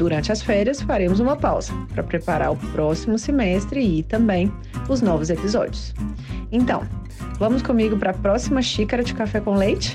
Durante as férias, faremos uma pausa para preparar o próximo semestre e também os novos episódios. Então, vamos comigo para a próxima xícara de café com leite?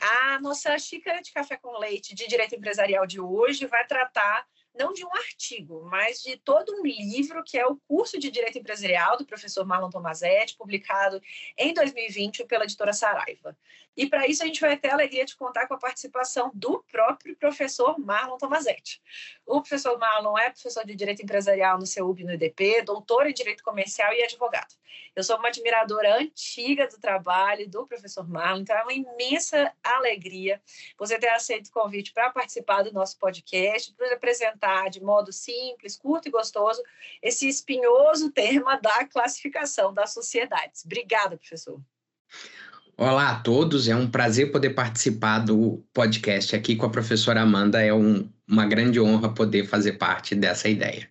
A nossa xícara de café com leite de direito empresarial de hoje vai tratar não de um artigo, mas de todo um livro que é o curso de Direito Empresarial do professor Marlon Tomazetti, publicado em 2020 pela editora Saraiva. E para isso a gente vai ter a alegria de contar com a participação do próprio professor Marlon Tomazetti. O professor Marlon é professor de Direito Empresarial no CEUB no IDP, doutor em Direito Comercial e advogado. Eu sou uma admiradora antiga do trabalho do professor Marlon, então é uma imensa alegria você ter aceito o convite para participar do nosso podcast, para apresentar de modo simples, curto e gostoso esse espinhoso tema da classificação das sociedades. Obrigada, professor. Olá a todos, é um prazer poder participar do podcast aqui com a professora Amanda. É um, uma grande honra poder fazer parte dessa ideia.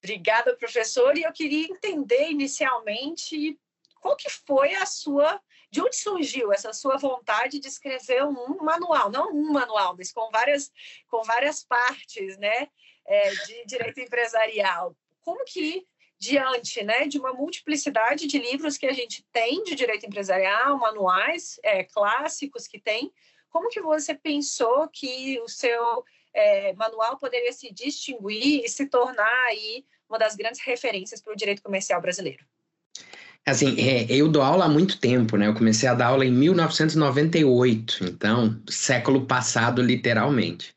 Obrigada, professor. E eu queria entender inicialmente qual que foi a sua, de onde surgiu essa sua vontade de escrever um manual, não um manual, mas com várias, com várias partes, né, é, de direito empresarial. Como que diante né, de uma multiplicidade de livros que a gente tem de direito empresarial, manuais é, clássicos que tem, como que você pensou que o seu é, manual poderia se distinguir e se tornar aí uma das grandes referências para o direito comercial brasileiro? Assim, é, eu dou aula há muito tempo, né? Eu comecei a dar aula em 1998, então, século passado, literalmente.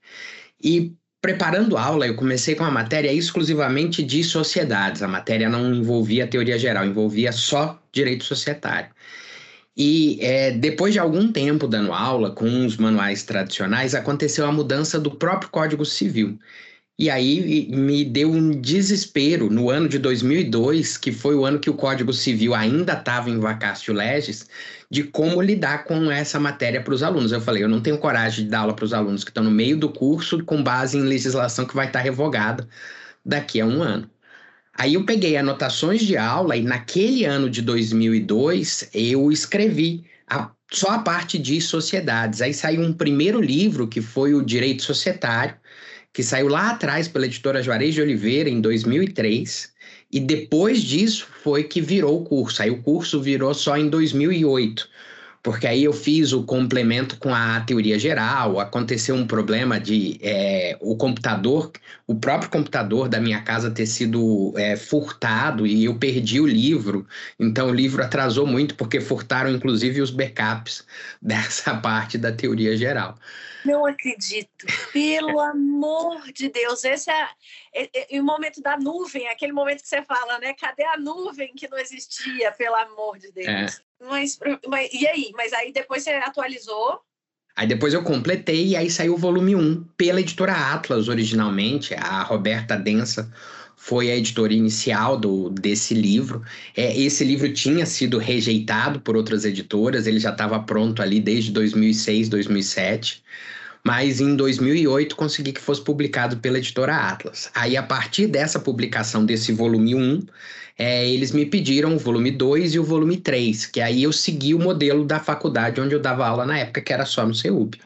E Preparando aula, eu comecei com a matéria exclusivamente de sociedades. A matéria não envolvia teoria geral, envolvia só direito societário. E é, depois de algum tempo dando aula com os manuais tradicionais, aconteceu a mudança do próprio Código Civil. E aí me deu um desespero no ano de 2002, que foi o ano que o Código Civil ainda estava em vacácio legis, de como lidar com essa matéria para os alunos. Eu falei, eu não tenho coragem de dar aula para os alunos que estão no meio do curso com base em legislação que vai estar revogada daqui a um ano. Aí eu peguei anotações de aula e naquele ano de 2002 eu escrevi a, só a parte de sociedades. Aí saiu um primeiro livro que foi o Direito Societário, que saiu lá atrás pela editora Juarez de Oliveira em 2003, e depois disso foi que virou o curso. Aí o curso virou só em 2008 porque aí eu fiz o complemento com a teoria geral, aconteceu um problema de é, o computador, o próprio computador da minha casa ter sido é, furtado e eu perdi o livro, então o livro atrasou muito porque furtaram inclusive os backups dessa parte da teoria geral. Não acredito. Pelo amor de Deus. Esse é, é, é, o momento da nuvem, aquele momento que você fala, né? Cadê a nuvem que não existia, pelo amor de Deus? É. Mas, mas, e aí? Mas aí depois você atualizou? Aí depois eu completei e aí saiu o volume 1 pela editora Atlas originalmente, a Roberta Densa foi a editora inicial do, desse livro. É, esse livro tinha sido rejeitado por outras editoras, ele já estava pronto ali desde 2006, 2007. mas em 2008 consegui que fosse publicado pela editora Atlas. Aí, a partir dessa publicação desse volume 1, é, eles me pediram o volume 2 e o volume 3, que aí eu segui o modelo da faculdade onde eu dava aula na época, que era só no CEUB.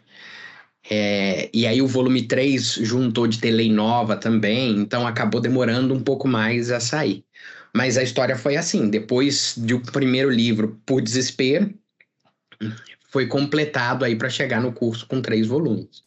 É, e aí o volume 3 juntou de ter lei nova também, então acabou demorando um pouco mais a sair. Mas a história foi assim: depois do primeiro livro, por desespero, foi completado aí para chegar no curso com três volumes.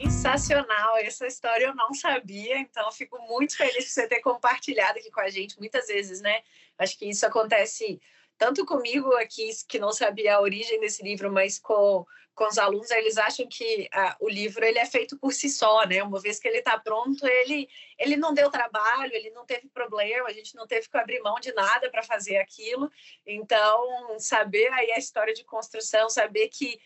Sensacional, essa história eu não sabia, então fico muito feliz de você ter compartilhado aqui com a gente muitas vezes, né? Acho que isso acontece tanto comigo aqui, que não sabia a origem desse livro, mas com com os alunos, eles acham que ah, o livro ele é feito por si só, né? Uma vez que ele está pronto, ele, ele não deu trabalho, ele não teve problema, a gente não teve que abrir mão de nada para fazer aquilo. Então, saber aí a história de construção, saber que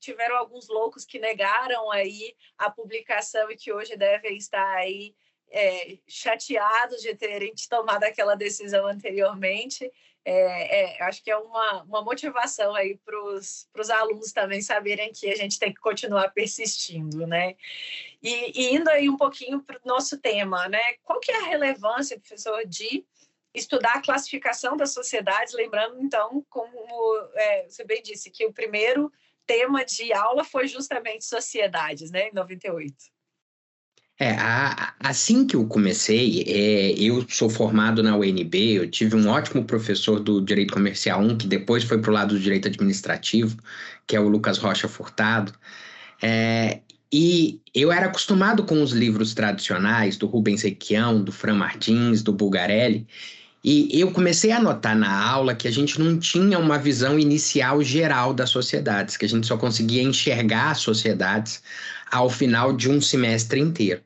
tiveram alguns loucos que negaram aí a publicação e que hoje devem estar aí é, chateados de terem tomado aquela decisão anteriormente é, é, acho que é uma, uma motivação aí para os alunos também saberem que a gente tem que continuar persistindo, né? E, e indo aí um pouquinho para o nosso tema, né? Qual que é a relevância, professor, de estudar a classificação das sociedades, lembrando, então, como é, você bem disse, que o primeiro tema de aula foi justamente sociedades, né, em 98. É, a, assim que eu comecei, é, eu sou formado na UNB, eu tive um ótimo professor do Direito Comercial 1, que depois foi para o lado do Direito Administrativo, que é o Lucas Rocha Furtado. É, e eu era acostumado com os livros tradicionais do Rubens Requião, do Fran Martins, do Bulgarelli, e eu comecei a notar na aula que a gente não tinha uma visão inicial geral das sociedades, que a gente só conseguia enxergar as sociedades ao final de um semestre inteiro.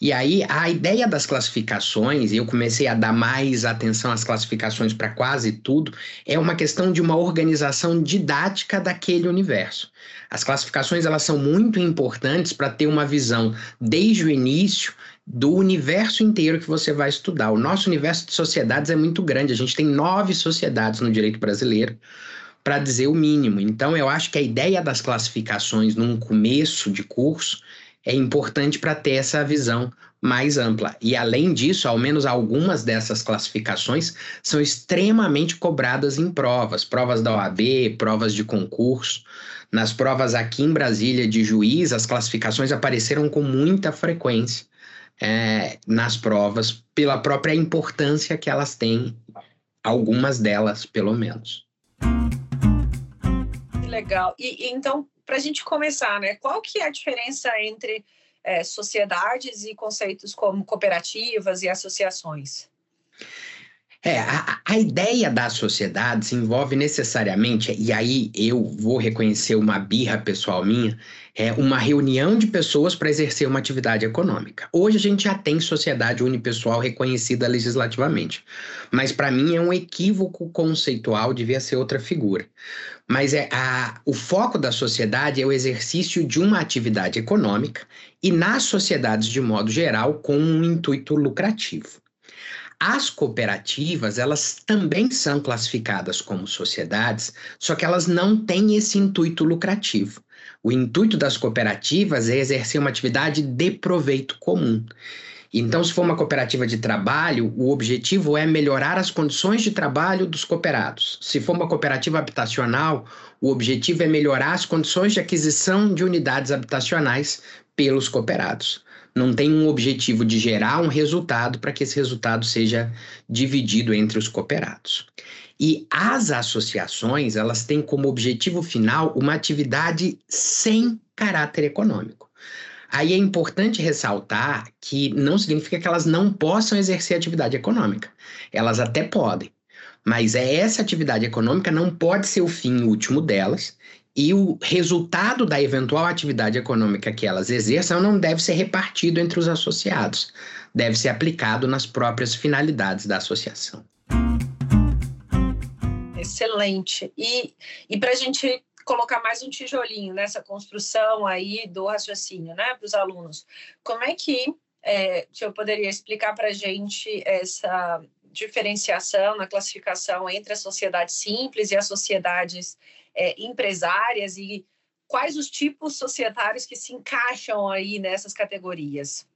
E aí, a ideia das classificações, e eu comecei a dar mais atenção às classificações para quase tudo, é uma questão de uma organização didática daquele universo. As classificações elas são muito importantes para ter uma visão desde o início do universo inteiro que você vai estudar. O nosso universo de sociedades é muito grande, a gente tem nove sociedades no direito brasileiro para dizer o mínimo. Então, eu acho que a ideia das classificações num começo de curso é importante para ter essa visão mais ampla. E, além disso, ao menos algumas dessas classificações são extremamente cobradas em provas provas da OAB, provas de concurso. Nas provas aqui em Brasília de juiz, as classificações apareceram com muita frequência é, nas provas, pela própria importância que elas têm, algumas delas, pelo menos legal. E, e então, para a gente começar, né? Qual que é a diferença entre é, sociedades e conceitos como cooperativas e associações? É, a, a, ideia das sociedades envolve necessariamente, e aí eu vou reconhecer uma birra pessoal minha, é uma reunião de pessoas para exercer uma atividade econômica. Hoje a gente já tem sociedade unipessoal reconhecida legislativamente, mas para mim é um equívoco conceitual, devia ser outra figura. Mas é a, o foco da sociedade é o exercício de uma atividade econômica e nas sociedades de modo geral com um intuito lucrativo. As cooperativas, elas também são classificadas como sociedades, só que elas não têm esse intuito lucrativo. O intuito das cooperativas é exercer uma atividade de proveito comum. Então, se for uma cooperativa de trabalho, o objetivo é melhorar as condições de trabalho dos cooperados. Se for uma cooperativa habitacional, o objetivo é melhorar as condições de aquisição de unidades habitacionais pelos cooperados não tem um objetivo de gerar um resultado para que esse resultado seja dividido entre os cooperados. E as associações, elas têm como objetivo final uma atividade sem caráter econômico. Aí é importante ressaltar que não significa que elas não possam exercer atividade econômica. Elas até podem, mas é essa atividade econômica não pode ser o fim último delas e o resultado da eventual atividade econômica que elas exerçam não deve ser repartido entre os associados, deve ser aplicado nas próprias finalidades da associação. Excelente. E, e para a gente colocar mais um tijolinho nessa construção aí do raciocínio, né, para os alunos, como é que é, eu poderia explicar para a gente essa diferenciação na classificação entre a sociedade simples e as sociedades é, empresárias e quais os tipos societários que se encaixam aí nessas categorias?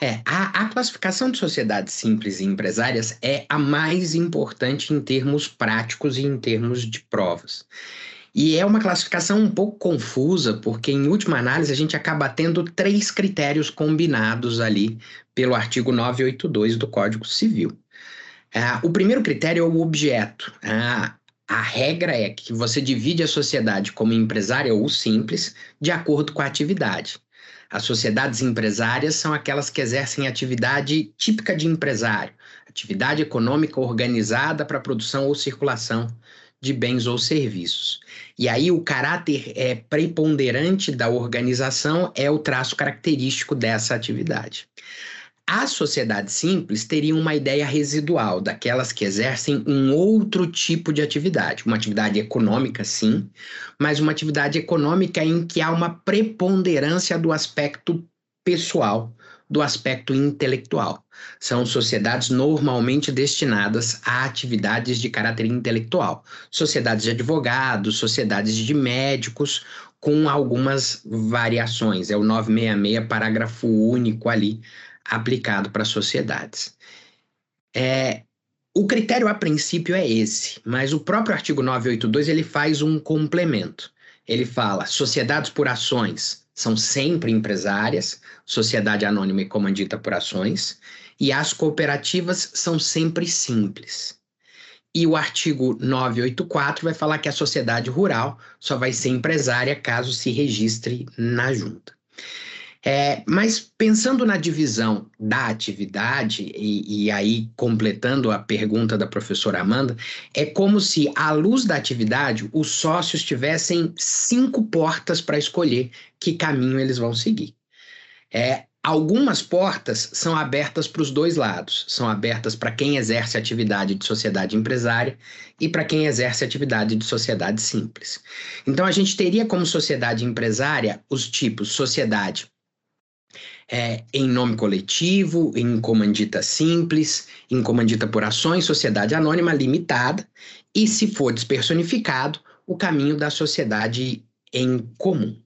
É, a, a, classificação de sociedades simples e empresárias é a mais importante em termos práticos e em termos de provas. E é uma classificação um pouco confusa, porque, em última análise, a gente acaba tendo três critérios combinados ali pelo artigo 982 do Código Civil. É, o primeiro critério é o objeto. É, a regra é que você divide a sociedade como empresária ou simples de acordo com a atividade. As sociedades empresárias são aquelas que exercem atividade típica de empresário, atividade econômica organizada para produção ou circulação de bens ou serviços. E aí o caráter é preponderante da organização é o traço característico dessa atividade. A sociedade simples teria uma ideia residual, daquelas que exercem um outro tipo de atividade. Uma atividade econômica, sim, mas uma atividade econômica em que há uma preponderância do aspecto pessoal, do aspecto intelectual. São sociedades normalmente destinadas a atividades de caráter intelectual. Sociedades de advogados, sociedades de médicos, com algumas variações. É o 966, parágrafo único ali aplicado para sociedades. É, o critério a princípio é esse, mas o próprio artigo 982 ele faz um complemento. Ele fala: sociedades por ações são sempre empresárias, sociedade anônima e comandita por ações, e as cooperativas são sempre simples. E o artigo 984 vai falar que a sociedade rural só vai ser empresária caso se registre na junta. É, mas pensando na divisão da atividade, e, e, aí completando a pergunta da professora Amanda, é como se, à luz da atividade, os sócios tivessem cinco portas para escolher que caminho eles vão seguir. É, algumas portas são abertas para os dois lados, são abertas para quem exerce atividade de sociedade empresária e para quem exerce atividade de sociedade simples. Então, a gente teria como sociedade empresária os tipos sociedade é, em nome coletivo, em comandita simples, em comandita por ações, sociedade anônima limitada, e se for despersonificado, o caminho da sociedade em comum.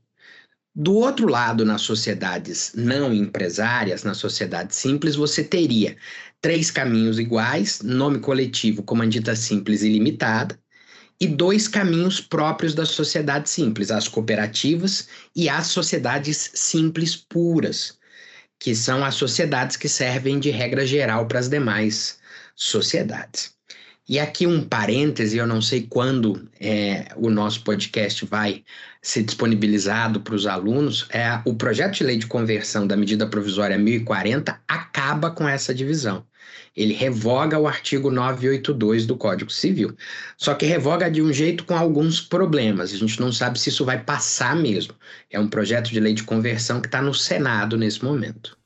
Do outro lado, nas sociedades não empresárias, na sociedade simples, você teria três caminhos iguais, nome coletivo, comandita simples e limitada, e dois caminhos próprios da sociedade simples, as cooperativas e as sociedades simples puras, que são as sociedades que servem de regra geral para as demais sociedades. E aqui um parêntese, eu não sei quando é, o nosso podcast vai ser disponibilizado para os alunos, é o projeto de lei de conversão da medida provisória 1040 acaba com essa divisão. Ele revoga o artigo 982 do Código Civil. Só que revoga de um jeito com alguns problemas. A gente não sabe se isso vai passar mesmo. É um projeto de lei de conversão que está no Senado nesse momento.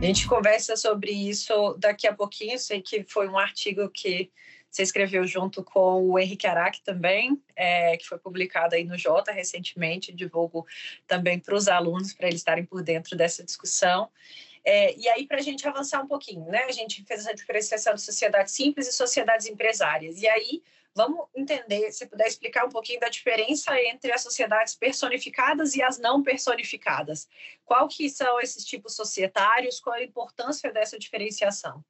A gente conversa sobre isso daqui a pouquinho. Sei que foi um artigo que você escreveu junto com o Henrique Araque também, é, que foi publicado aí no Jota recentemente. Divulgo também para os alunos, para eles estarem por dentro dessa discussão. É, e aí, para a gente avançar um pouquinho, né? A gente fez essa diferenciação de sociedades simples e sociedades empresárias. E aí, vamos entender, se puder explicar um pouquinho da diferença entre as sociedades personificadas e as não personificadas. Qual que são esses tipos societários? Qual a importância dessa diferenciação?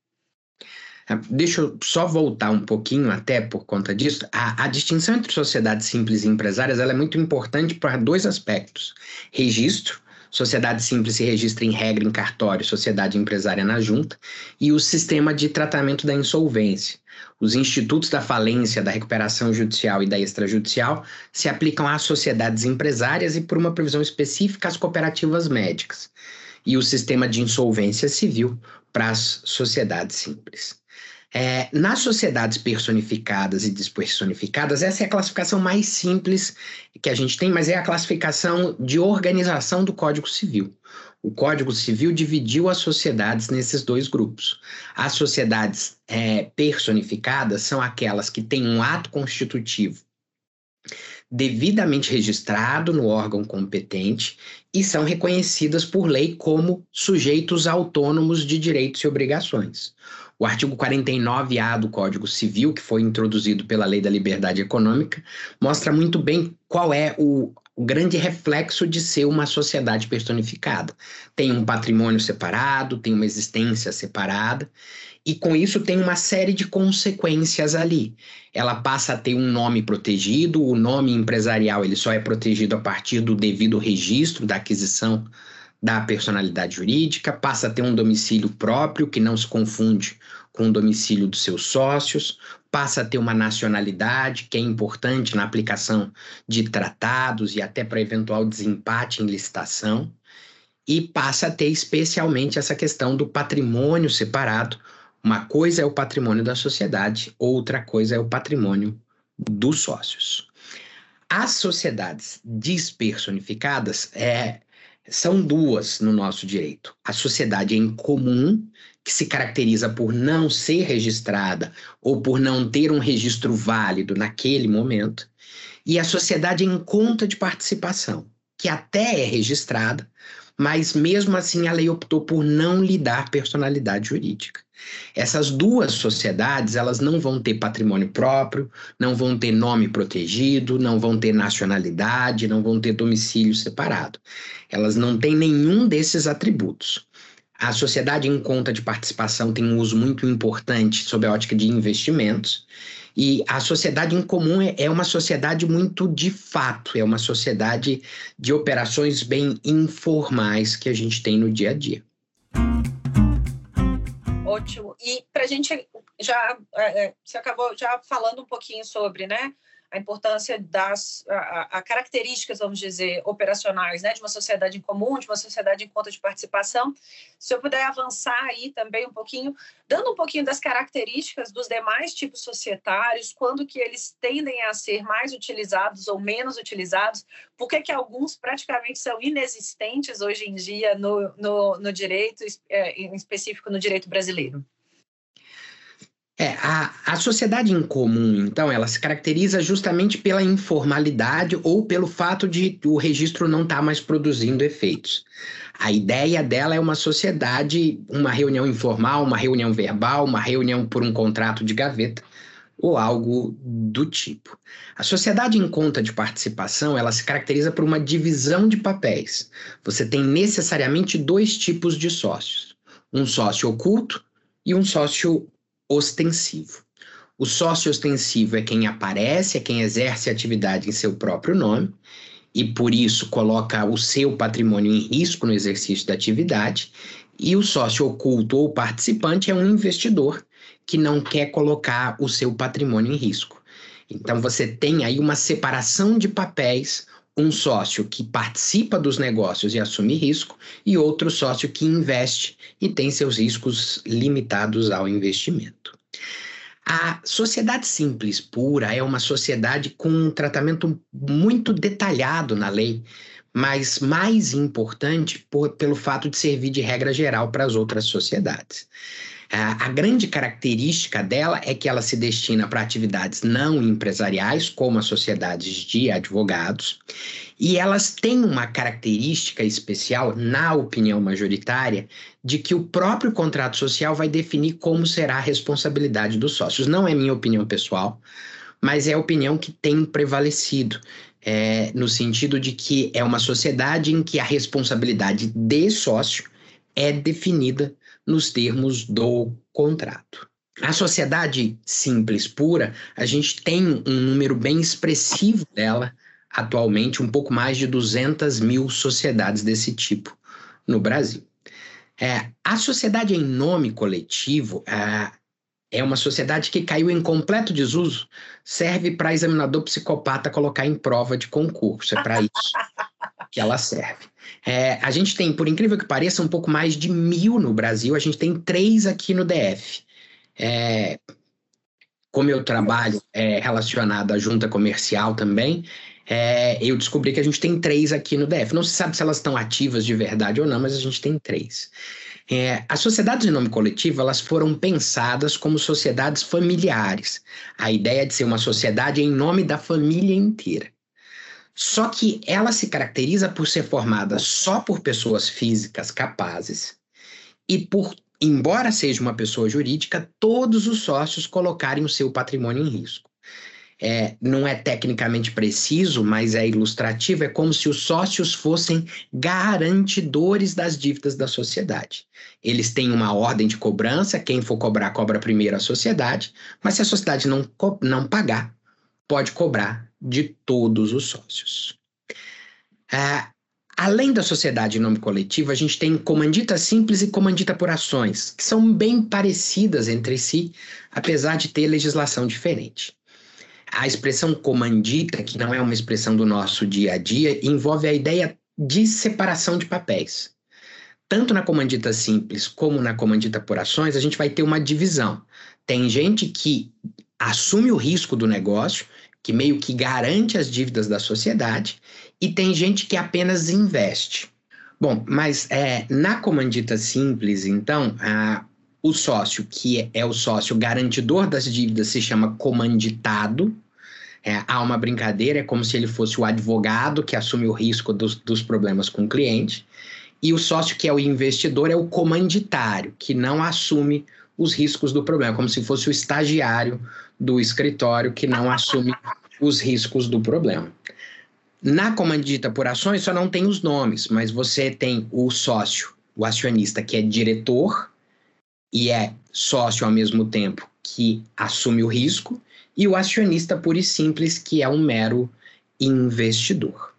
É, deixa eu só voltar um pouquinho até por conta disso. A, a distinção entre sociedades simples e empresárias ela é muito importante para dois aspectos: registro Sociedade simples se registra em regra em cartório, sociedade empresária na junta, e o sistema de tratamento da insolvência. Os institutos da falência, da recuperação judicial e da extrajudicial se aplicam às sociedades empresárias e, por uma previsão específica, às cooperativas médicas. E o sistema de insolvência civil para as sociedades simples. É, nas sociedades personificadas e despersonificadas, essa é a classificação mais simples que a gente tem, mas é a classificação de organização do Código Civil. O Código Civil dividiu as sociedades nesses dois grupos. As sociedades é, personificadas são aquelas que têm um ato constitutivo devidamente registrado no órgão competente e são reconhecidas por lei como sujeitos autônomos de direitos e obrigações. O artigo 49A do Código Civil, que foi introduzido pela Lei da Liberdade Econômica, mostra muito bem qual é o, o grande reflexo de ser uma sociedade personificada. Tem um patrimônio separado, tem uma existência separada, e com isso tem uma série de consequências ali. Ela passa a ter um nome protegido, o nome empresarial ele só é protegido a partir do devido registro da aquisição da personalidade jurídica, passa a ter um domicílio próprio que não se confunde com o domicílio dos seus sócios, passa a ter uma nacionalidade que é importante na aplicação de tratados e até para eventual desempate em licitação, e passa a ter especialmente essa questão do patrimônio separado. Uma coisa é o patrimônio da sociedade, outra coisa é o patrimônio dos sócios. As sociedades despersonificadas é, são duas no nosso direito. A sociedade em comum, que se caracteriza por não ser registrada ou por não ter um registro válido naquele momento, e a sociedade em conta de participação, que até é registrada, mas mesmo assim a lei optou por não lhe dar personalidade jurídica. Essas duas sociedades, elas não vão ter patrimônio próprio, não vão ter nome protegido, não vão ter nacionalidade, não vão ter domicílio separado. Elas não têm nenhum desses atributos. A sociedade em conta de participação tem um uso muito importante sob a ótica de investimentos, e a sociedade em comum é, é uma sociedade muito de fato, é uma sociedade de operações bem informais que a gente tem no dia a dia. Ótimo. E para a gente já é, é, você acabou já falando um pouquinho sobre, né? A importância das a, a características, vamos dizer, operacionais, né, de uma sociedade em comum, de uma sociedade em conta de participação. Se eu puder avançar aí também um pouquinho, dando um pouquinho das características dos demais tipos societários, quando que eles tendem a ser mais utilizados ou menos utilizados, por que que alguns praticamente são inexistentes hoje em dia no, no, no direito, é, em específico no direito brasileiro? É, a, a sociedade em comum, então, ela se caracteriza justamente pela informalidade ou pelo fato de o registro não estar tá mais produzindo efeitos. A ideia dela é uma sociedade, uma reunião informal, uma reunião verbal, uma reunião por um contrato de gaveta ou algo do tipo. A sociedade em conta de participação, ela se caracteriza por uma divisão de papéis. Você tem necessariamente dois tipos de sócios: um sócio oculto e um sócio ostensivo. O sócio ostensivo é quem aparece, é quem exerce atividade em seu próprio nome e por isso coloca o seu patrimônio em risco no exercício da atividade. E o sócio oculto ou participante é um investidor que não quer colocar o seu patrimônio em risco. Então você tem aí uma separação de papéis, um sócio que participa dos negócios e assume risco e outro sócio que investe e tem seus riscos limitados ao investimento. A sociedade simples pura é uma sociedade com um tratamento muito detalhado na lei, mas mais importante por, pelo fato de servir de regra geral para as outras sociedades. A, grande característica dela é que ela se destina para atividades não empresariais, como as sociedades de advogados, e elas têm uma característica especial, na opinião majoritária, de que o próprio contrato social vai definir como será a responsabilidade dos sócios. Não é minha opinião pessoal, mas é a opinião que tem prevalecido. É, no sentido de que é uma sociedade em que a responsabilidade de sócio é definida nos termos do contrato. A sociedade simples pura, a gente tem um número bem expressivo dela atualmente, um pouco mais de 200 mil sociedades desse tipo no Brasil. É, a sociedade em nome coletivo é, é uma sociedade que caiu em completo desuso, serve para examinador psicopata colocar em prova de concurso, é para isso que ela serve. É, a gente tem, por incrível que pareça, um pouco mais de mil no Brasil, a gente tem três aqui no DF. É, como eu trabalho é, relacionado à junta comercial também, é, eu descobri que a gente tem três aqui no DF. Não se sabe se elas estão ativas de verdade ou não, mas a gente tem três. É, as sociedades em nome coletivo elas foram pensadas como sociedades familiares. A ideia de ser uma sociedade em nome da família inteira. Só que ela se caracteriza por ser formada só por pessoas físicas capazes e por embora seja uma pessoa jurídica, todos os sócios colocarem o seu patrimônio em risco. É, não é tecnicamente preciso, mas é ilustrativo, é como se os sócios fossem garantidores das dívidas da sociedade. Eles têm uma ordem de cobrança, quem for cobrar, cobra primeiro a sociedade, mas se a sociedade não, não pagar, pode cobrar de todos os sócios. É, Além da sociedade em nome coletivo, a gente tem comandita simples e comandita por ações, que são bem parecidas entre si, apesar de ter legislação diferente. A expressão comandita, que não é uma expressão do nosso dia a dia, envolve a ideia de separação de papéis. Tanto na comandita simples como na comandita por ações, a gente vai ter uma divisão. Tem gente que assume o risco do negócio, que meio que garante as dívidas da sociedade, e tem gente que apenas investe. Bom, mas é, na comandita simples, então, a, o sócio que é, é, o sócio garantidor das dívidas se chama comanditado. É, há uma brincadeira, é como se ele fosse o advogado que assume o risco dos, dos problemas com o cliente. E o sócio que é o investidor é o comanditário, que não assume os riscos do problema, como se fosse o estagiário do escritório que não assume os riscos do problema. Na comandita por ações só não tem os nomes, mas você tem o sócio, o acionista, que é diretor e é sócio ao mesmo tempo que assume o risco, e o acionista puro e simples, que é um mero investidor.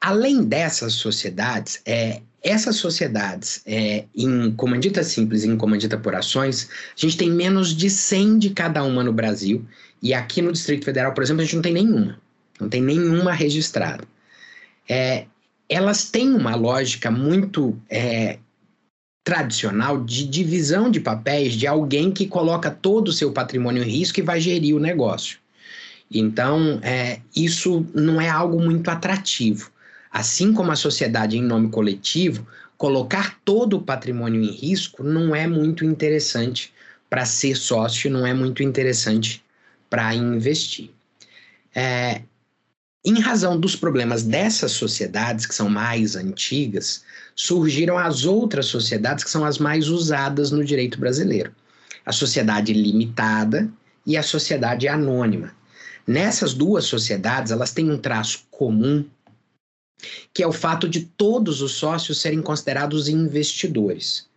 Além dessas sociedades, é, essas sociedades é, em comandita simples e em comandita por ações, a gente tem menos de 100 de cada uma no Brasil, e aqui no Distrito Federal, por exemplo, a gente não tem nenhuma não tem nenhuma registrada. É, elas têm uma lógica muito é, tradicional de divisão de papéis de alguém que coloca todo o seu patrimônio em risco e vai gerir o negócio. Então, é, isso não é algo muito atrativo. Assim como a sociedade em nome coletivo, colocar todo o patrimônio em risco não é muito interessante para ser sócio, não é muito interessante para investir. É, em razão dos problemas dessas sociedades, que são mais antigas, surgiram as outras sociedades que são as mais usadas no direito brasileiro: a sociedade limitada e a sociedade anônima. Nessas duas sociedades, elas têm um traço comum, que é o fato de todos os sócios serem considerados investidores.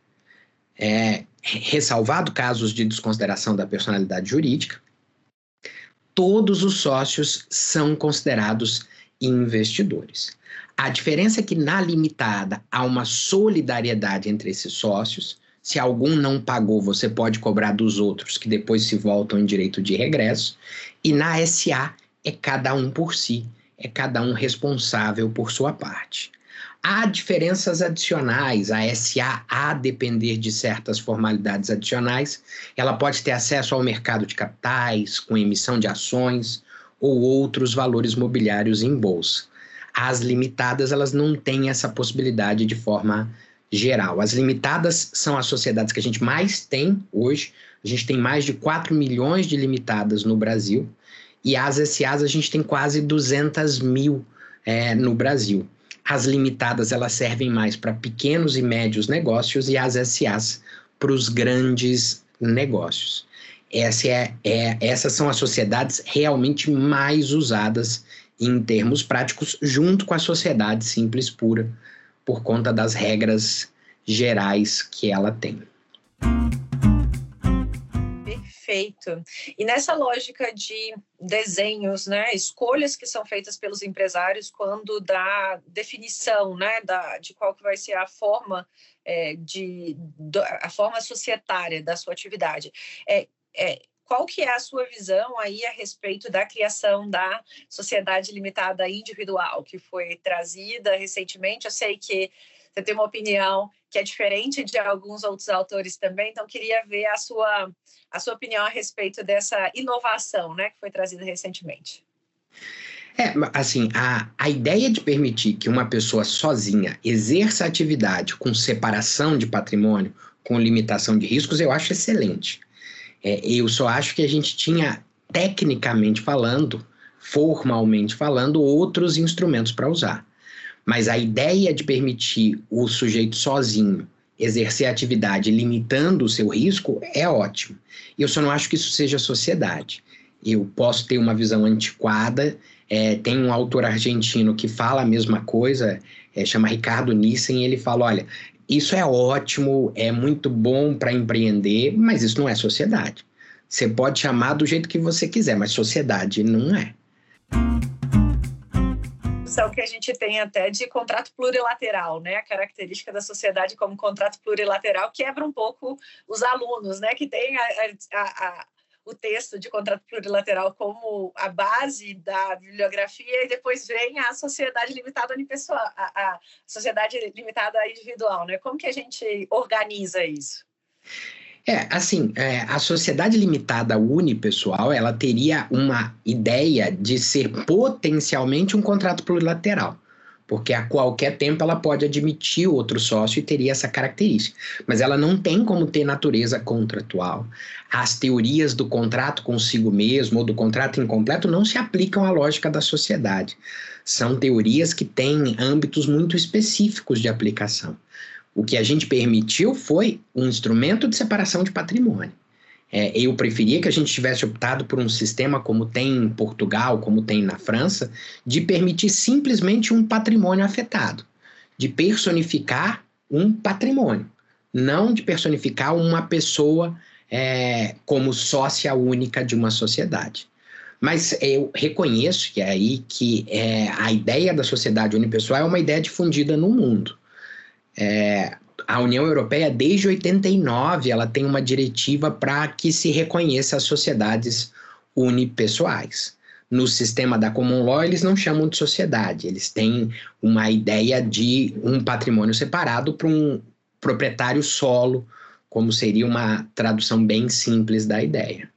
É, ressalvado casos de desconsideração da personalidade jurídica, todos os sócios são considerados investidores. A diferença é que na limitada há uma solidariedade entre esses sócios. Se algum não pagou, você pode cobrar dos outros, que depois se voltam em direito de regresso. E na SA é cada um por si, é cada um responsável por sua parte. Há diferenças adicionais, a SA, a depender de certas formalidades adicionais, ela pode ter acesso ao mercado de capitais, com emissão de ações ou outros valores mobiliários em bolsa. As limitadas, elas não têm essa possibilidade de forma geral. As limitadas são as sociedades que a gente mais tem hoje. A gente tem mais de 4 milhões de limitadas no Brasil. E as SAs a gente tem quase 200 mil é, no Brasil. As limitadas elas servem mais para pequenos e médios negócios e as SAs para os grandes negócios. Essa é, é, essas são as sociedades realmente mais usadas em termos práticos, junto com a sociedade simples pura, por conta das regras gerais que ela tem. Perfeito. E nessa lógica de desenhos, né, escolhas que são feitas pelos empresários quando dá definição, né, da, de qual que vai ser a forma é, de a forma societária da sua atividade. É, é, qual que é a sua visão aí a respeito da criação da sociedade limitada individual que foi trazida recentemente? Eu sei que você tem uma opinião que é diferente de alguns outros autores também, então queria ver a sua, a sua opinião a respeito dessa inovação né, que foi trazida recentemente. É, assim, a, a ideia de permitir que uma pessoa sozinha exerça atividade com separação de patrimônio, com limitação de riscos, eu acho excelente. É, eu só acho que a gente tinha, tecnicamente falando, formalmente falando, outros instrumentos para usar. Mas a ideia de permitir o sujeito sozinho exercer a atividade limitando o seu risco, é ótimo. Eu só não acho que isso seja sociedade. Eu posso ter uma visão antiquada. É, tem um autor argentino que fala a mesma coisa, é, chama Ricardo Nissen, e ele fala: olha, isso é ótimo, é muito bom para empreender, mas isso não é sociedade. Você pode chamar do jeito que você quiser, mas sociedade não é. Isso é o que a gente tem até de contrato plurilateral, né? A característica da sociedade como contrato plurilateral quebra um pouco os alunos, né? Que tem a, a, a o texto de contrato plurilateral como a base da bibliografia e depois vem a sociedade limitada unipessoal, a, a sociedade limitada individual, né? Como que a gente organiza isso? É, assim, é, a sociedade limitada unipessoal, ela teria uma ideia de ser potencialmente um contrato plurilateral porque a qualquer tempo ela pode admitir outro sócio e teria essa característica. Mas ela não tem como ter natureza contratual. As teorias do contrato consigo mesmo ou do contrato incompleto não se aplicam à lógica da sociedade. São teorias que têm âmbitos muito específicos de aplicação. O que a gente permitiu foi um instrumento de separação de patrimônio. É, eu preferia que a gente tivesse optado por um sistema como tem em Portugal, como tem na França, de permitir simplesmente um patrimônio afetado, de personificar um patrimônio, não de personificar uma pessoa é, como sócia única de uma sociedade. Mas eu reconheço que é aí que é, a ideia da sociedade unipessoal é uma ideia difundida no mundo. É, a União Europeia, desde 89, ela tem uma diretiva para que se reconheça as sociedades unipessoais. No sistema da Common Law, eles não chamam de sociedade, eles têm uma ideia de um patrimônio separado para um proprietário solo, como seria uma tradução bem simples da ideia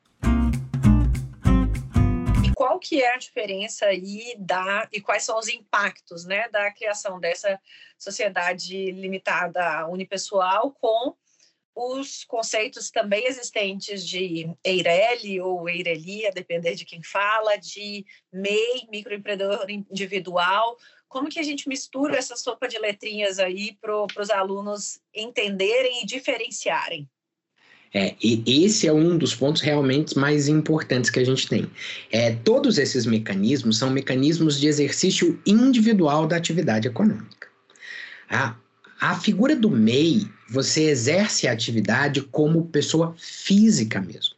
que é a diferença aí da e quais são os impactos, né, da criação dessa sociedade limitada unipessoal com os conceitos também existentes de EIRELI ou EIRELI, a depender de quem fala, de MEI, microempreendedor individual. Como que a gente mistura essa sopa de letrinhas aí para os alunos entenderem e diferenciarem? É, e esse é um dos pontos realmente mais importantes que a gente tem. É, todos esses mecanismos são mecanismos de exercício individual da atividade econômica. A, a figura do MEI, você exerce a atividade como pessoa física mesmo.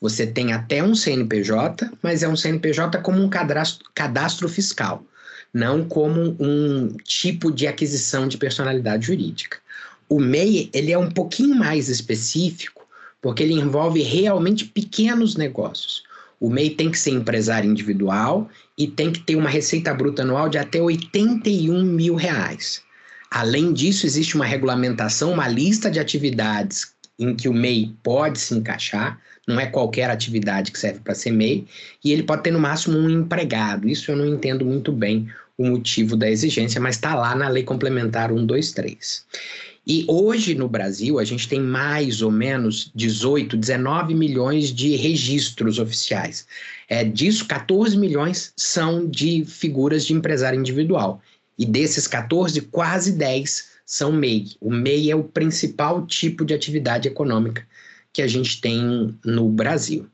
Você tem até um CNPJ, mas é um CNPJ como um cadastro, cadastro fiscal, não como um tipo de aquisição de personalidade jurídica. O MEI ele é um pouquinho mais específico porque ele envolve realmente pequenos negócios. O MEI tem que ser empresário individual e tem que ter uma receita bruta anual de até 81 mil reais. Além disso, existe uma regulamentação, uma lista de atividades em que o MEI pode se encaixar, não é qualquer atividade que serve para ser MEI, e ele pode ter no máximo um empregado. Isso eu não entendo muito bem o motivo da exigência, mas está lá na Lei Complementar 123. E hoje no Brasil a gente tem mais ou menos 18, 19 milhões de registros oficiais. É, disso, 14 milhões são de figuras de empresário individual. E desses 14, quase 10 são MEI. O MEI é o principal tipo de atividade econômica que a gente tem no Brasil.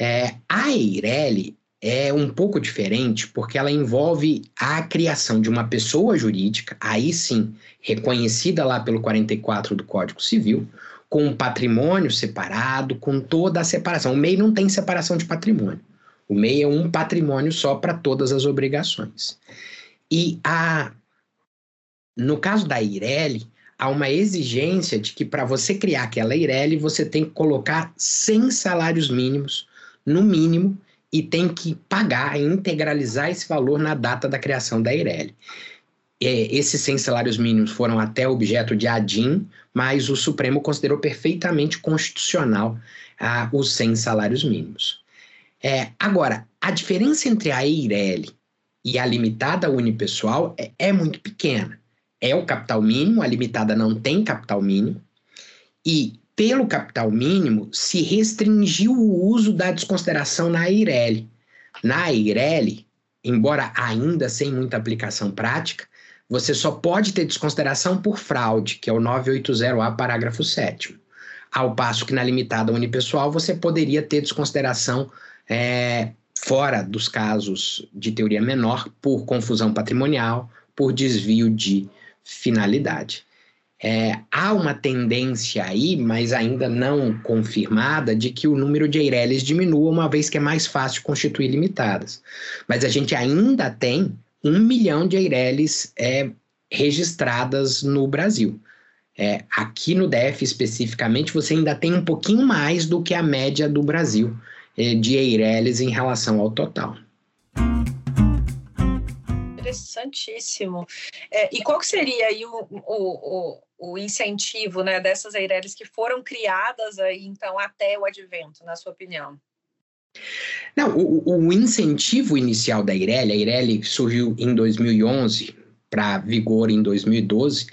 É, a Eireli é um pouco diferente porque ela envolve a criação de uma pessoa jurídica, aí sim, reconhecida lá pelo 44 do Código Civil, com um patrimônio separado, com toda a separação. O MEI não tem separação de patrimônio. O MEI é um patrimônio só para todas as obrigações. E a no caso da Ireli, há uma exigência de que para você criar aquela Ireli, você tem que colocar 100 salários mínimos, no mínimo, e tem que pagar, integralizar esse valor na data da criação da Eireli. É, esses 100 salários mínimos foram até objeto de ADIM, mas o Supremo considerou perfeitamente constitucional ah, os 100 salários mínimos. É, agora, a diferença entre a Eireli e a limitada unipessoal é, é muito pequena. É o capital mínimo, a limitada não tem capital mínimo, e pelo capital mínimo, se restringiu o uso da desconsideração na Eireli. Na Eireli, embora ainda sem muita aplicação prática, você só pode ter desconsideração por fraude, que é o 980A, parágrafo 7 ao passo que na limitada unipessoal você poderia ter desconsideração é, fora dos casos de teoria menor por confusão patrimonial, por desvio de finalidade. É, há uma tendência aí, mas ainda não confirmada, de que o número de Eireles diminua, uma vez que é mais fácil constituir limitadas. Mas a gente ainda tem um milhão de Eireles é, registradas no Brasil. É, aqui no DF especificamente, você ainda tem um pouquinho mais do que a média do Brasil é, de Eireles em relação ao total. Interessantíssimo. É, e qual seria aí o, o, o incentivo né, dessas Eireles que foram criadas aí, então, até o advento, na sua opinião? Não, o, o incentivo inicial da Eireli, a Eireli surgiu em 2011 para vigor em 2012,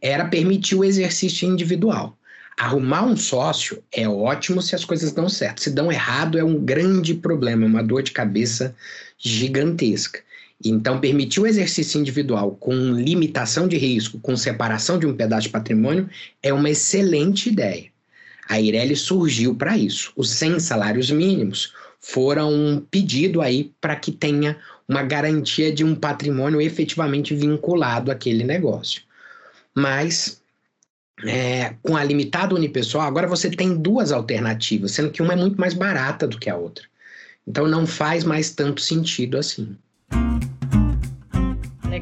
era permitir o exercício individual. Arrumar um sócio é ótimo se as coisas dão certo. Se dão errado, é um grande problema, uma dor de cabeça gigantesca. Então, permitir o exercício individual com limitação de risco, com separação de um pedaço de patrimônio, é uma excelente ideia. A Ireli surgiu para isso. Os 100 salários mínimos foram um pedido aí para que tenha uma garantia de um patrimônio efetivamente vinculado àquele negócio. Mas é, com a limitada unipessoal, agora você tem duas alternativas, sendo que uma é muito mais barata do que a outra. Então não faz mais tanto sentido assim.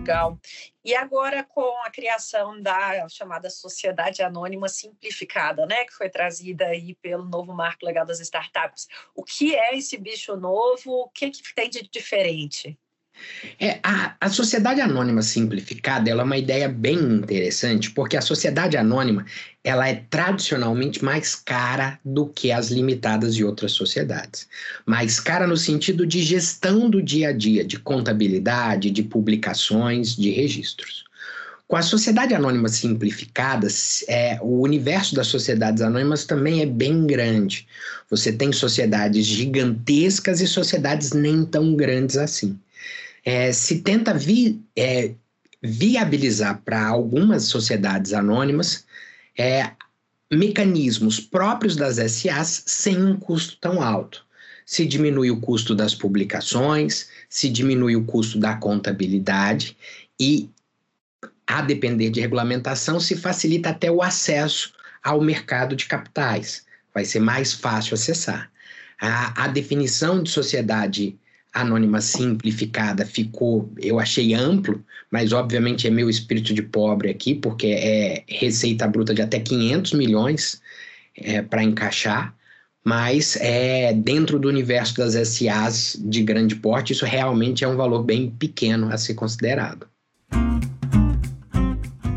Legal. E agora com a criação da chamada sociedade anônima simplificada, né, que foi trazida aí pelo novo marco legal das startups. O que é esse bicho novo? O que, que tem de diferente? É, a, a sociedade anônima simplificada ela é uma ideia bem interessante, porque a sociedade anônima ela é tradicionalmente mais cara do que as limitadas de outras sociedades. Mais cara no sentido de gestão do dia a dia, de contabilidade, de publicações, de registros. Com a sociedade anônima simplificada, é, o universo das sociedades anônimas também é bem grande. Você tem sociedades gigantescas e sociedades nem tão grandes assim é, se tenta vi, é, viabilizar para algumas sociedades anônimas é, mecanismos próprios das SAs sem um custo tão alto. Se diminui o custo das publicações, se diminui o custo da contabilidade e, a depender de regulamentação, se facilita até o acesso ao mercado de capitais. Vai ser mais fácil acessar. A, a definição de sociedade anônima simplificada ficou, eu achei amplo, mas obviamente é meu espírito de pobre aqui, porque é receita bruta de até 500 milhões é, para encaixar, mas é dentro do universo das SAs de grande porte, isso realmente é um valor bem pequeno a ser considerado.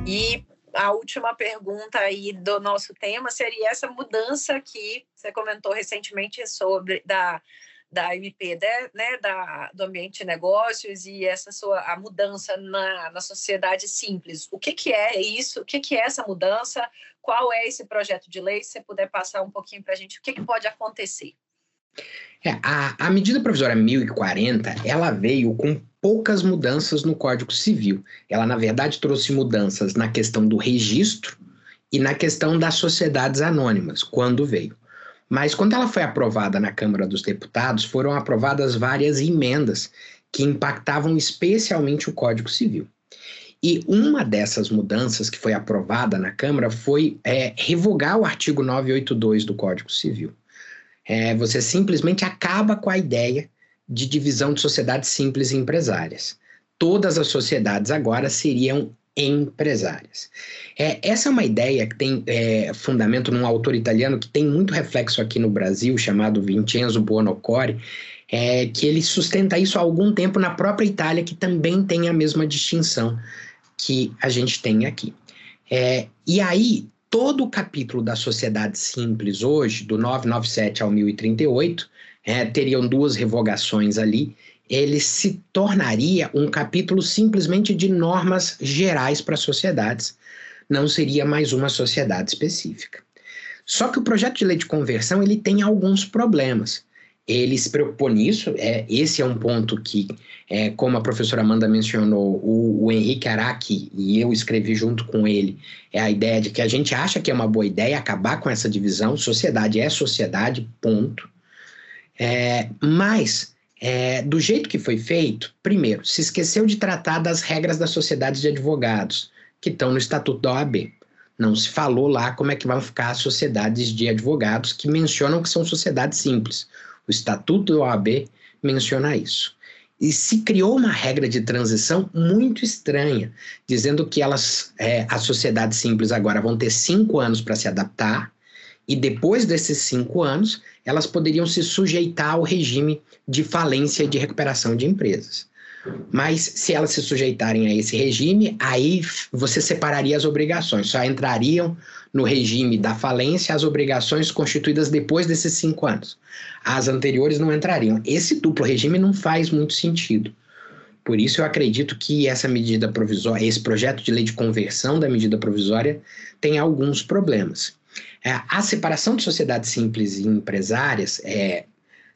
E a última pergunta aí do nosso tema seria essa mudança que você comentou recentemente sobre da da MP, né, né, da, do ambiente de negócios e essa sua a mudança na, na sociedade simples. O que, que é isso? O que, que é essa mudança? Qual é esse projeto de lei? Se você puder passar um pouquinho para a gente, o que, que pode acontecer? É, a, a medida provisória 1040, ela veio com poucas mudanças no Código Civil. Ela, na verdade, trouxe mudanças na questão do registro e na questão das sociedades anônimas, quando veio. Mas quando ela foi aprovada na Câmara dos Deputados, foram aprovadas várias emendas que impactavam especialmente o Código Civil. E uma dessas mudanças que foi aprovada na Câmara foi é, revogar o artigo 982 do Código Civil. É, você simplesmente acaba com a ideia de divisão de sociedades simples e empresárias. Todas as sociedades agora seriam empresárias. É, essa é uma ideia que tem é, fundamento num autor italiano que tem muito reflexo aqui no Brasil, chamado Vincenzo Buonocore, é, que ele sustenta isso há algum tempo na própria Itália, que também tem a mesma distinção que a gente tem aqui. É, e aí, todo o capítulo da sociedade simples hoje, do 997 ao 1038, é, teriam duas revogações ali, ele se tornaria um capítulo simplesmente de normas gerais para sociedades, não seria mais uma sociedade específica. Só que o projeto de lei de conversão ele tem alguns problemas. ele se preocupou nisso. É, esse é um ponto que, é, como a professora Amanda mencionou, o, o, Henrique Araki e eu escrevi junto com ele, é a ideia de que a gente acha que é uma boa ideia acabar com essa divisão. Sociedade é sociedade, ponto. É, mas, é, do jeito que foi feito, primeiro, se esqueceu de tratar das regras das sociedades de advogados, que estão no Estatuto da OAB. Não se falou lá como é que vão ficar as sociedades de advogados que mencionam que são sociedades simples. O Estatuto da OAB menciona isso. E se criou uma regra de transição muito estranha, dizendo que elas, é, as sociedades simples agora vão ter cinco anos para se adaptar, e depois desses cinco anos, elas poderiam se sujeitar ao regime de falência de recuperação de empresas. Mas se elas se sujeitarem a esse regime, aí você separaria as obrigações. Só entrariam no regime da falência as obrigações constituídas depois desses cinco anos. As anteriores não entrariam. Esse duplo regime não faz muito sentido. Por isso eu acredito que essa medida provisória, esse projeto de lei de conversão da medida provisória tem alguns problemas. É, a separação de sociedades simples e empresárias é,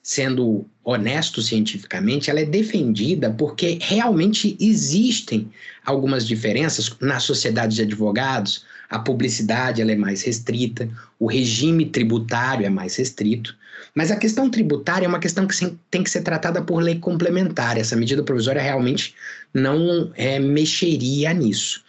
sendo honesto cientificamente, ela é defendida porque realmente existem algumas diferenças na sociedade de advogados. A publicidade ela é mais restrita, o regime tributário é mais restrito, mas a questão tributária é uma questão que tem que ser tratada por lei complementar. Essa medida provisória realmente não é, mexeria nisso.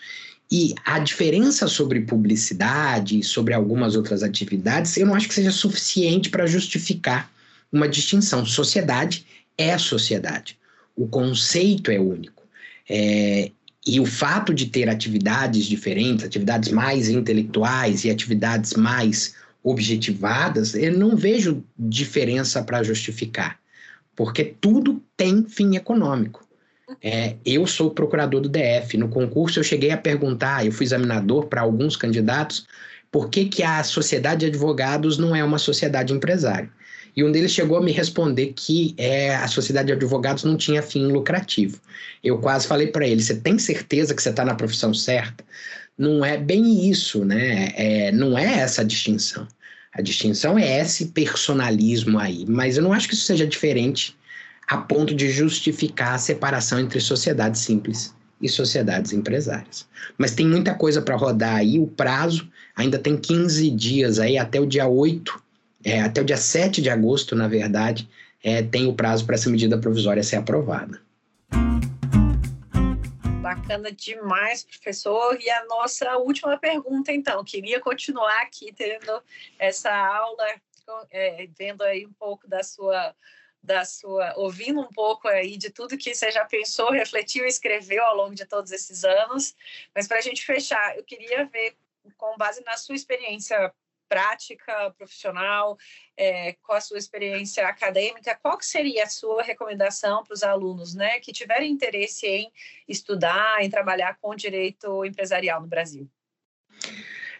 E a diferença sobre publicidade, sobre algumas outras atividades, eu não acho que seja suficiente para justificar uma distinção. Sociedade é sociedade. O conceito é único. É, e o fato de ter atividades diferentes, atividades mais intelectuais e atividades mais objetivadas, eu não vejo diferença para justificar, porque tudo tem fim econômico. É, eu sou procurador do DF. No concurso, eu cheguei a perguntar, eu fui examinador para alguns candidatos, por que, que a sociedade de advogados não é uma sociedade empresária. E um deles chegou a me responder que é, a sociedade de advogados não tinha fim lucrativo. Eu quase falei para ele: você tem certeza que você está na profissão certa? Não é bem isso, né? É, não é essa a distinção. A distinção é esse personalismo aí. Mas eu não acho que isso seja diferente a ponto de justificar a separação entre sociedades simples e sociedades empresárias. Mas tem muita coisa para rodar aí, o prazo ainda tem 15 dias aí, até o dia 8 é, até o dia 7 de agosto, na verdade, é, tem o prazo para essa medida provisória ser aprovada. Bacana demais, professor. E a nossa última pergunta, então. Queria continuar aqui tendo essa aula, é, vendo aí um pouco da sua da sua, ouvindo um pouco aí de tudo que você já pensou, refletiu e escreveu ao longo de todos esses anos. Mas para a gente fechar, eu queria ver, com base na sua experiência prática profissional, é, com a sua experiência acadêmica, qual seria a sua recomendação para os alunos né, que tiverem interesse em estudar, em trabalhar com direito empresarial no Brasil?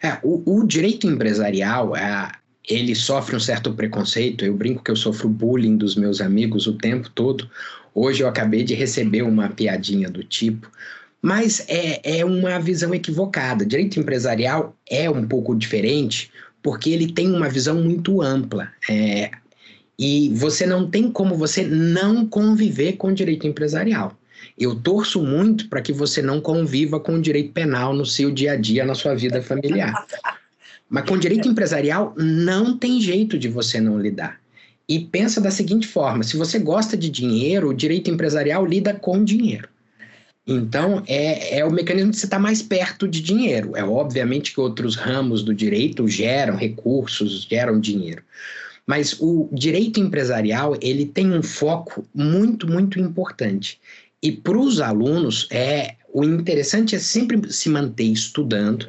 É, o, o, direito empresarial, é, ele sofre um certo preconceito. Eu brinco que eu sofro bullying dos meus amigos o tempo todo. Hoje eu acabei de receber uma piadinha do tipo, mas é, é uma visão equivocada. Direito empresarial é um pouco diferente, porque ele tem uma visão muito ampla. É, e você não tem como você não conviver com direito empresarial. Eu torço muito para que você não conviva com o direito penal no seu dia a dia, na sua vida familiar. Mas com direito empresarial não tem jeito de você não lidar. E pensa da seguinte forma: se você gosta de dinheiro, o direito empresarial lida com dinheiro. Então, é, é o mecanismo de você estar mais perto de dinheiro. É obviamente que outros ramos do direito geram recursos, geram dinheiro. Mas o direito empresarial, ele tem um foco muito, muito importante. E para os alunos, é o interessante é sempre se manter estudando.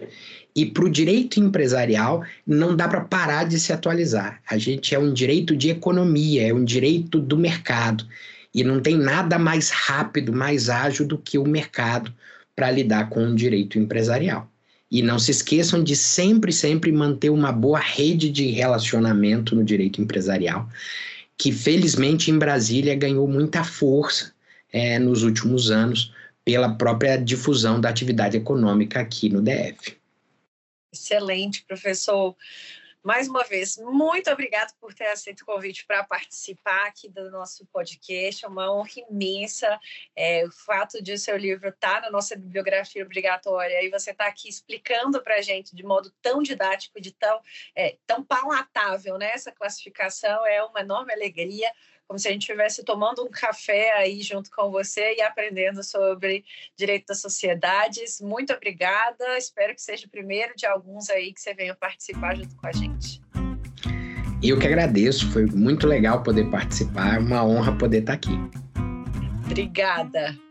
E para o direito empresarial, não dá para parar de se atualizar. A gente é um direito de economia, é um direito do mercado. E não tem nada mais rápido, mais ágil do que o mercado para lidar com o direito empresarial. E não se esqueçam de sempre, sempre manter uma boa rede de relacionamento no direito empresarial, que felizmente em Brasília ganhou muita força é, nos últimos anos pela própria difusão da atividade econômica aqui no DF. Excelente, professor. Mais uma vez, muito obrigado por ter aceito o convite para participar aqui do nosso podcast. É uma honra imensa. É, o fato de o seu livro estar tá na nossa bibliografia obrigatória e você estar tá aqui explicando para a gente de modo tão didático, de tão, é, tão palatável, né? Essa classificação é uma enorme alegria como se a gente estivesse tomando um café aí junto com você e aprendendo sobre direito das sociedades. Muito obrigada. Espero que seja o primeiro de alguns aí que você venha participar junto com a gente. Eu que agradeço, foi muito legal poder participar, é uma honra poder estar aqui. Obrigada.